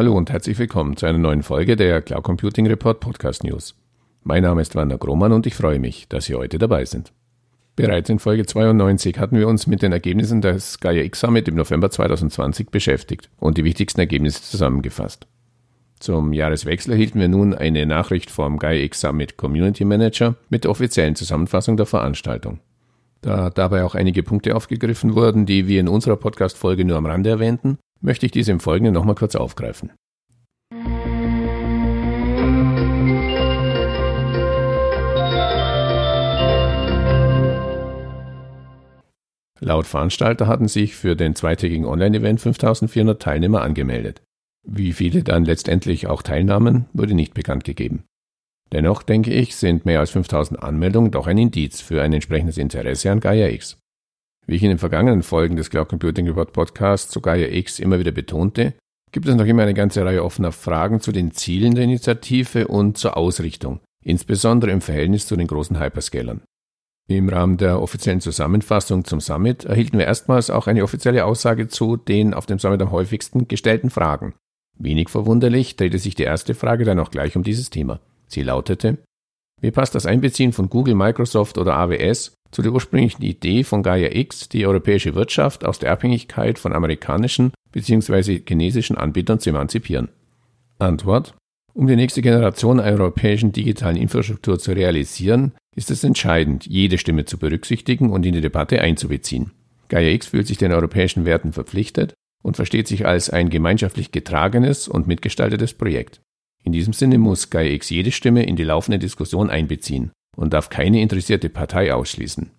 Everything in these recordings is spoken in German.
Hallo und herzlich willkommen zu einer neuen Folge der Cloud Computing Report Podcast News. Mein Name ist Werner Grohmann und ich freue mich, dass Sie heute dabei sind. Bereits in Folge 92 hatten wir uns mit den Ergebnissen des Gaia X Summit im November 2020 beschäftigt und die wichtigsten Ergebnisse zusammengefasst. Zum Jahreswechsel erhielten wir nun eine Nachricht vom Gaia X Summit Community Manager mit der offiziellen Zusammenfassung der Veranstaltung. Da dabei auch einige Punkte aufgegriffen wurden, die wir in unserer Podcast-Folge nur am Rande erwähnten, möchte ich diese im Folgenden nochmal kurz aufgreifen. Laut Veranstalter hatten sich für den zweitägigen Online-Event 5400 Teilnehmer angemeldet. Wie viele dann letztendlich auch teilnahmen, wurde nicht bekannt gegeben. Dennoch denke ich, sind mehr als 5000 Anmeldungen doch ein Indiz für ein entsprechendes Interesse an Gaia X. Wie ich in den vergangenen Folgen des Cloud Computing Report Podcasts zu Gaia X immer wieder betonte, gibt es noch immer eine ganze Reihe offener Fragen zu den Zielen der Initiative und zur Ausrichtung, insbesondere im Verhältnis zu den großen Hyperscalern. Im Rahmen der offiziellen Zusammenfassung zum Summit erhielten wir erstmals auch eine offizielle Aussage zu den auf dem Summit am häufigsten gestellten Fragen. Wenig verwunderlich drehte sich die erste Frage dann auch gleich um dieses Thema. Sie lautete, wie passt das Einbeziehen von Google, Microsoft oder AWS zu der ursprünglichen Idee von Gaia X, die europäische Wirtschaft aus der Abhängigkeit von amerikanischen bzw. chinesischen Anbietern zu emanzipieren? Antwort. Um die nächste Generation einer europäischen digitalen Infrastruktur zu realisieren, ist es entscheidend, jede Stimme zu berücksichtigen und in die Debatte einzubeziehen. Gaia X fühlt sich den europäischen Werten verpflichtet und versteht sich als ein gemeinschaftlich getragenes und mitgestaltetes Projekt. In diesem Sinne muss Gaia X jede Stimme in die laufende Diskussion einbeziehen und darf keine interessierte Partei ausschließen.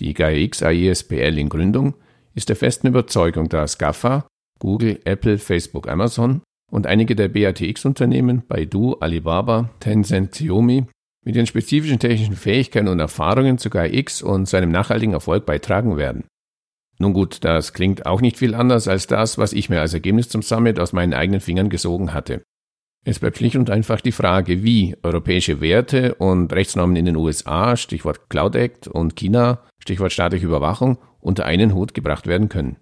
Die GAIA-X AESPL in Gründung ist der festen Überzeugung, dass GAFA, Google, Apple, Facebook, Amazon und einige der BATX-Unternehmen, Baidu, Alibaba, Tencent, Xiaomi, mit ihren spezifischen technischen Fähigkeiten und Erfahrungen zu GAIA-X und seinem nachhaltigen Erfolg beitragen werden. Nun gut, das klingt auch nicht viel anders als das, was ich mir als Ergebnis zum Summit aus meinen eigenen Fingern gesogen hatte. Es bleibt schlicht und einfach die Frage, wie europäische Werte und Rechtsnormen in den USA, Stichwort Cloud Act, und China, Stichwort staatliche Überwachung, unter einen Hut gebracht werden können.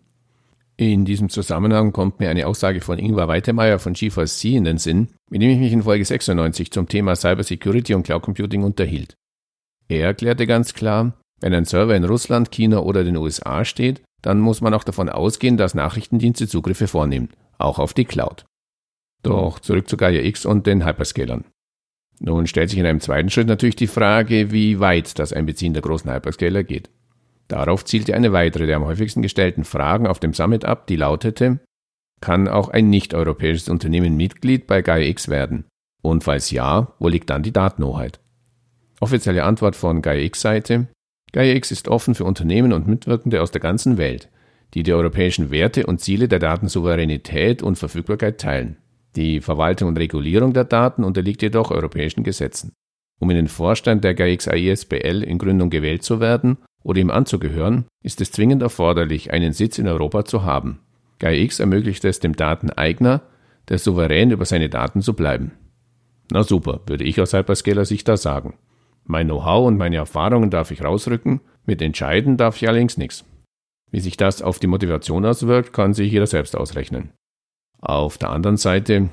In diesem Zusammenhang kommt mir eine Aussage von Ingvar Weitemeyer von G4C in den Sinn, mit dem ich mich in Folge 96 zum Thema Cybersecurity und Cloud Computing unterhielt. Er erklärte ganz klar, wenn ein Server in Russland, China oder den USA steht, dann muss man auch davon ausgehen, dass Nachrichtendienste Zugriffe vornehmen, auch auf die Cloud. Doch zurück zu Gaia X und den Hyperscalern. Nun stellt sich in einem zweiten Schritt natürlich die Frage, wie weit das Einbeziehen der großen Hyperscaler geht. Darauf zielte eine weitere der am häufigsten gestellten Fragen auf dem Summit ab, die lautete, kann auch ein nicht-europäisches Unternehmen Mitglied bei Gaia X werden? Und falls ja, wo liegt dann die Datenhoheit? Offizielle Antwort von Gaia X Seite. Gaia X ist offen für Unternehmen und Mitwirkende aus der ganzen Welt, die die europäischen Werte und Ziele der Datensouveränität und Verfügbarkeit teilen. Die Verwaltung und Regulierung der Daten unterliegt jedoch europäischen Gesetzen. Um in den Vorstand der GAIX-AISBL in Gründung gewählt zu werden oder ihm anzugehören, ist es zwingend erforderlich, einen Sitz in Europa zu haben. GAIX ermöglicht es dem Dateneigner, der souverän über seine Daten zu bleiben. Na super, würde ich aus Hyperscaler Sicht da sagen. Mein Know-how und meine Erfahrungen darf ich rausrücken, mit entscheiden darf ich allerdings nichts. Wie sich das auf die Motivation auswirkt, kann sich jeder selbst ausrechnen. Auf der anderen Seite,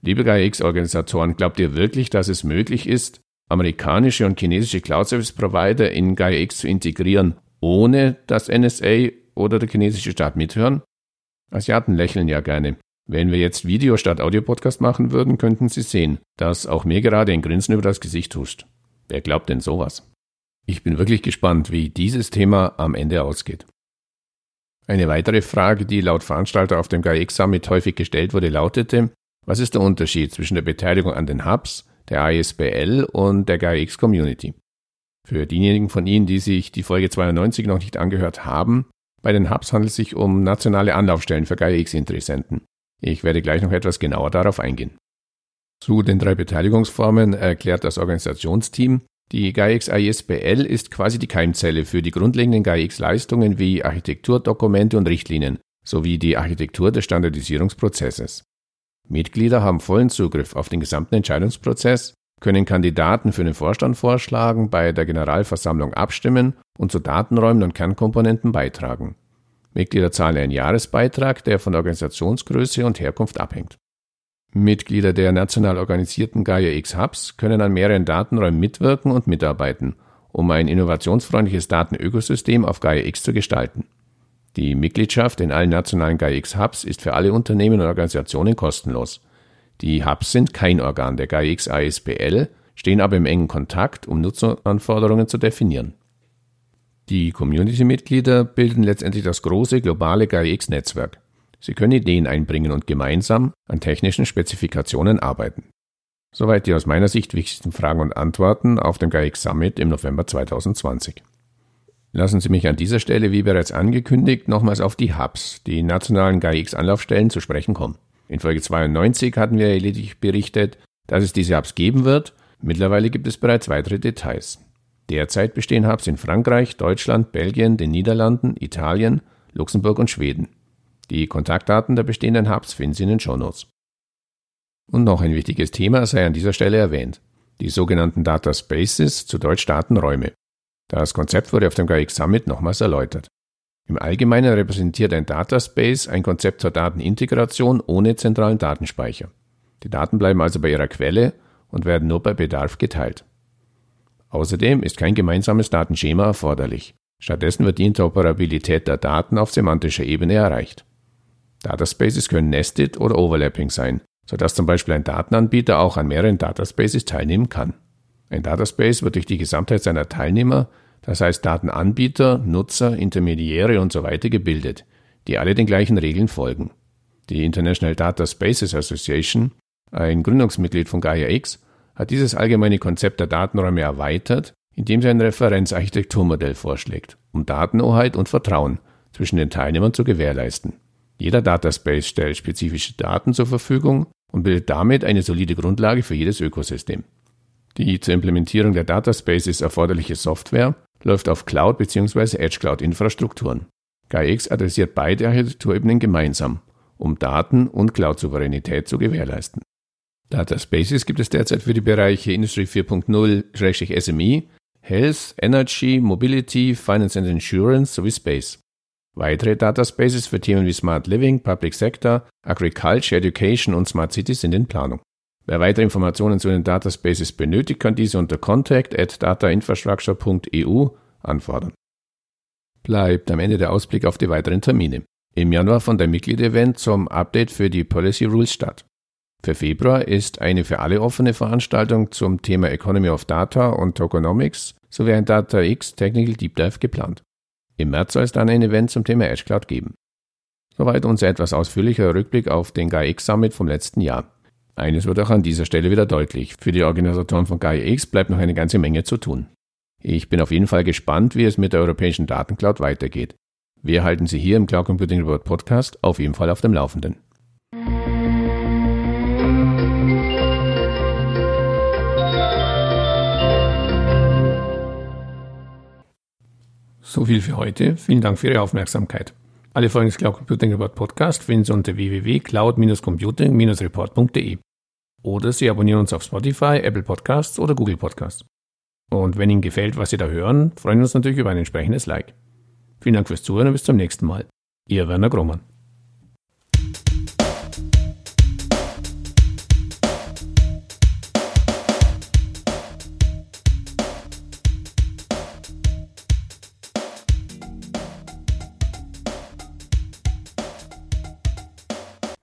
liebe GaiaX-Organisatoren, glaubt ihr wirklich, dass es möglich ist, amerikanische und chinesische Cloud-Service-Provider in GaiaX zu integrieren, ohne dass NSA oder der chinesische Staat mithören? Asiaten lächeln ja gerne. Wenn wir jetzt Video statt Audio-Podcast machen würden, könnten Sie sehen, dass auch mir gerade ein Grinsen über das Gesicht huscht. Wer glaubt denn sowas? Ich bin wirklich gespannt, wie dieses Thema am Ende ausgeht. Eine weitere Frage, die laut Veranstalter auf dem GAIX Summit häufig gestellt wurde, lautete, was ist der Unterschied zwischen der Beteiligung an den Hubs, der ISBL und der GAIX Community? Für diejenigen von Ihnen, die sich die Folge 92 noch nicht angehört haben, bei den Hubs handelt es sich um nationale Anlaufstellen für GAIX-Interessenten. Ich werde gleich noch etwas genauer darauf eingehen. Zu den drei Beteiligungsformen erklärt das Organisationsteam, die GAIX ISBL ist quasi die Keimzelle für die grundlegenden GAIX-Leistungen wie Architektur, Dokumente und Richtlinien sowie die Architektur des Standardisierungsprozesses. Mitglieder haben vollen Zugriff auf den gesamten Entscheidungsprozess, können Kandidaten für den Vorstand vorschlagen, bei der Generalversammlung abstimmen und zu Datenräumen und Kernkomponenten beitragen. Mitglieder zahlen einen Jahresbeitrag, der von Organisationsgröße und Herkunft abhängt. Mitglieder der national organisierten Gaia-X Hubs können an mehreren Datenräumen mitwirken und mitarbeiten, um ein innovationsfreundliches Datenökosystem auf Gaia-X zu gestalten. Die Mitgliedschaft in allen nationalen Gaia-X Hubs ist für alle Unternehmen und Organisationen kostenlos. Die Hubs sind kein Organ der Gaia-X ASBL, stehen aber im engen Kontakt, um Nutzeranforderungen zu definieren. Die Community-Mitglieder bilden letztendlich das große globale Gaia-X-Netzwerk. Sie können Ideen einbringen und gemeinsam an technischen Spezifikationen arbeiten. Soweit die aus meiner Sicht wichtigsten Fragen und Antworten auf dem GAIX Summit im November 2020. Lassen Sie mich an dieser Stelle, wie bereits angekündigt, nochmals auf die Hubs, die nationalen GAIX-Anlaufstellen, zu sprechen kommen. In Folge 92 hatten wir lediglich berichtet, dass es diese Hubs geben wird. Mittlerweile gibt es bereits weitere Details. Derzeit bestehen Hubs in Frankreich, Deutschland, Belgien, den Niederlanden, Italien, Luxemburg und Schweden. Die Kontaktdaten der bestehenden Hubs finden Sie in den Shownotes. Und noch ein wichtiges Thema sei an dieser Stelle erwähnt. Die sogenannten Data Spaces, zu Deutsch Datenräume. Das Konzept wurde auf dem GAIX Summit nochmals erläutert. Im Allgemeinen repräsentiert ein Data Space ein Konzept zur Datenintegration ohne zentralen Datenspeicher. Die Daten bleiben also bei ihrer Quelle und werden nur bei Bedarf geteilt. Außerdem ist kein gemeinsames Datenschema erforderlich. Stattdessen wird die Interoperabilität der Daten auf semantischer Ebene erreicht. Dataspaces können nested oder overlapping sein, sodass zum Beispiel ein Datenanbieter auch an mehreren Dataspaces teilnehmen kann. Ein Dataspace wird durch die Gesamtheit seiner Teilnehmer, das heißt Datenanbieter, Nutzer, Intermediäre usw. So gebildet, die alle den gleichen Regeln folgen. Die International Data Spaces Association, ein Gründungsmitglied von Gaia X, hat dieses allgemeine Konzept der Datenräume erweitert, indem sie ein Referenzarchitekturmodell vorschlägt, um Datenhoheit und Vertrauen zwischen den Teilnehmern zu gewährleisten. Jeder Dataspace stellt spezifische Daten zur Verfügung und bildet damit eine solide Grundlage für jedes Ökosystem. Die zur Implementierung der Dataspaces erforderliche Software läuft auf Cloud- bzw. Edge-Cloud-Infrastrukturen. GaiaX adressiert beide Architekturebenen gemeinsam, um Daten- und Cloud-Souveränität zu gewährleisten. Dataspaces gibt es derzeit für die Bereiche Industry 4.0-SME, Health, Energy, Mobility, Finance and Insurance sowie Space. Weitere Dataspaces für Themen wie Smart Living, Public Sector, Agriculture, Education und Smart Cities sind in Planung. Wer weitere Informationen zu den Dataspaces benötigt, kann diese unter contact at datainfrastructure.eu anfordern. Bleibt am Ende der Ausblick auf die weiteren Termine. Im Januar fand ein Mitglied-Event zum Update für die Policy Rules statt. Für Februar ist eine für alle offene Veranstaltung zum Thema Economy of Data und Tokenomics sowie ein Data X Technical Deep Dive geplant. Im März soll es dann ein Event zum Thema Edge Cloud geben. Soweit unser etwas ausführlicher Rückblick auf den GAIX Summit vom letzten Jahr. Eines wird auch an dieser Stelle wieder deutlich. Für die Organisatoren von GAIX bleibt noch eine ganze Menge zu tun. Ich bin auf jeden Fall gespannt, wie es mit der europäischen Datencloud weitergeht. Wir halten Sie hier im Cloud Computing Report Podcast auf jeden Fall auf dem Laufenden. So viel für heute. Vielen Dank für Ihre Aufmerksamkeit. Alle Folgen des Cloud Computing Report Podcast finden Sie unter www.cloud-computing-report.de oder Sie abonnieren uns auf Spotify, Apple Podcasts oder Google Podcasts. Und wenn Ihnen gefällt, was Sie da hören, freuen wir uns natürlich über ein entsprechendes Like. Vielen Dank fürs Zuhören und bis zum nächsten Mal. Ihr Werner Grohmann.